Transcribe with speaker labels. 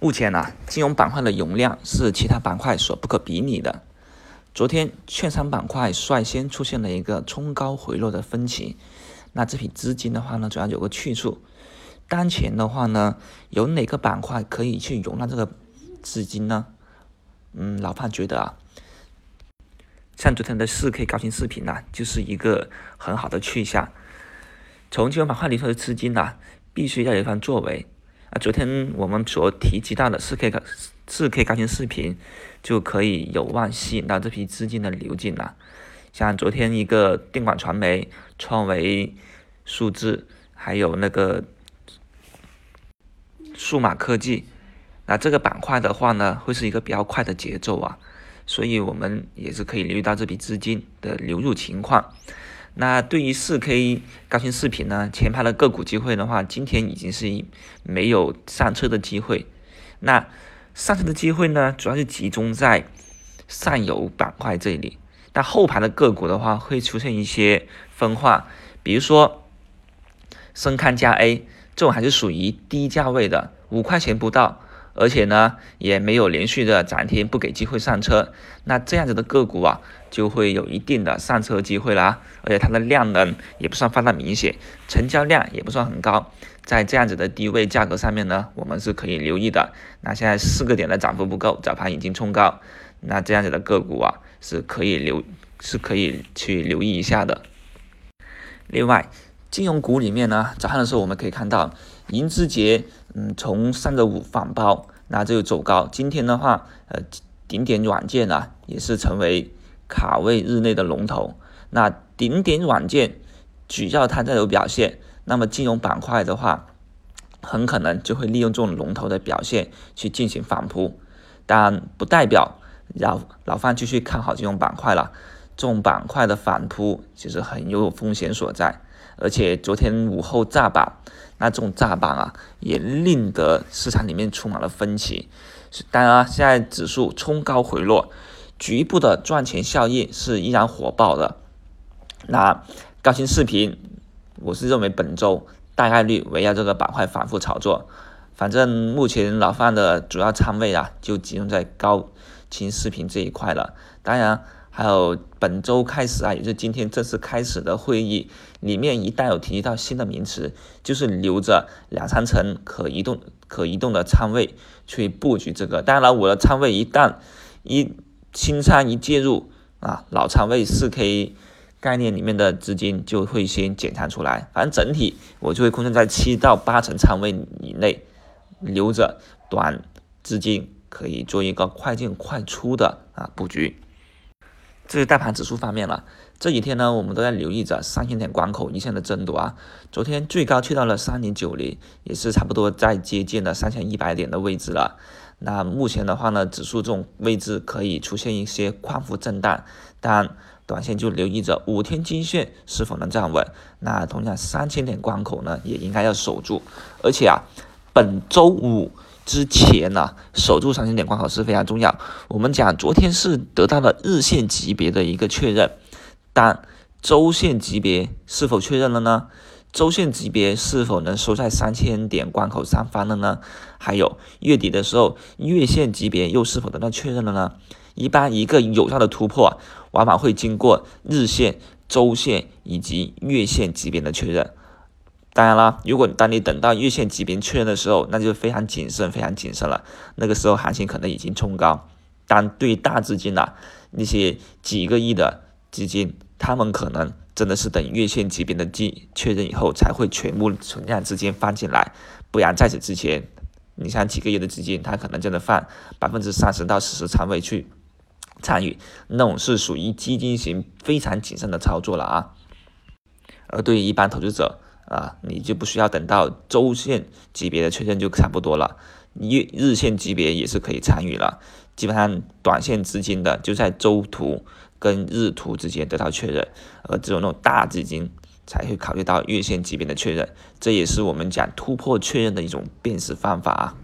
Speaker 1: 目前呢，金融板块的容量是其他板块所不可比拟的。昨天，券商板块率先出现了一个冲高回落的分歧。那这批资金的话呢，主要有个去处。当前的话呢，有哪个板块可以去容纳这个资金呢？嗯，老范觉得啊，像昨天的四 K 高清视频呢，就是一个很好的去向。从金融板块里头的资金呢，必须要有一番作为。啊，昨天我们所提及到的四 K 高四 K 高清视频，就可以有望吸引到这批资金的流进了。像昨天一个电广传媒、创维数字，还有那个数码科技，那这个板块的话呢，会是一个比较快的节奏啊，所以我们也是可以留意到这笔资金的流入情况。那对于四 K 高清视频呢，前排的个股机会的话，今天已经是没有上车的机会。那上车的机会呢，主要是集中在上游板块这里。那后排的个股的话，会出现一些分化，比如说深康加 A 这种还是属于低价位的，五块钱不到。而且呢，也没有连续的涨停，不给机会上车，那这样子的个股啊，就会有一定的上车机会了。而且它的量能也不算放大明显，成交量也不算很高，在这样子的低位价格上面呢，我们是可以留意的。那现在四个点的涨幅不够，早盘已经冲高，那这样子的个股啊，是可以留，是可以去留意一下的。另外，金融股里面呢，早上的时候我们可以看到，银之杰，嗯，从三个五反包，那就走高。今天的话，呃，顶点软件啊，也是成为卡位日内的龙头。那顶点软件只要它再有表现，那么金融板块的话，很可能就会利用这种龙头的表现去进行反扑。当然，不代表老老范继续看好金融板块了。这种板块的反扑其实很有风险所在。而且昨天午后炸板，那这种炸板啊，也令得市场里面充满了分歧。当然，现在指数冲高回落，局部的赚钱效应是依然火爆的。那高清视频，我是认为本周大概率围绕这个板块反复炒作。反正目前老范的主要仓位啊，就集中在高清视频这一块了。当然。还有本周开始啊，也是今天正式开始的会议里面，一旦有提到新的名词，就是留着两三成可移动、可移动的仓位去布局这个。当然了，我的仓位一旦一新仓一介入啊，老仓位四 K 概念里面的资金就会先减仓出来。反正整体我就会控制在七到八成仓位以内，留着短资金可以做一个快进快出的啊布局。这是大盘指数方面了，这几天呢，我们都在留意着三千点关口一线的争夺啊。昨天最高去到了三零九零，也是差不多在接近了三千一百点的位置了。那目前的话呢，指数这种位置可以出现一些宽幅震荡，但短线就留意着五天均线是否能站稳。那同样三千点关口呢，也应该要守住。而且啊，本周五。之前呢，守住三千点关口是非常重要。我们讲昨天是得到了日线级别的一个确认，但周线级别是否确认了呢？周线级别是否能收在三千点关口上方了呢？还有月底的时候，月线级别又是否得到确认了呢？一般一个有效的突破，往往会经过日线、周线以及月线级别的确认。当然啦，如果当你等到月线级别确认的时候，那就非常谨慎，非常谨慎了。那个时候行情可能已经冲高。但对大资金呐，那些几个亿的资金，他们可能真的是等月线级别的记确认以后，才会全部存量资金放进来。不然在此之前，你像几个亿的资金，他可能真的放百分之三十到四十仓位去参与，那种是属于基金型非常谨慎的操作了啊。而对于一般投资者，啊，你就不需要等到周线级别的确认就差不多了，月日线级别也是可以参与了。基本上短线资金的就在周图跟日图之间得到确认，而只有那种大资金才会考虑到月线级别的确认，这也是我们讲突破确认的一种辨识方法啊。